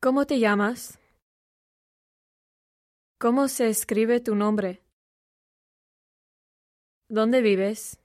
¿Cómo te llamas? ¿Cómo se escribe tu nombre? ¿Dónde vives?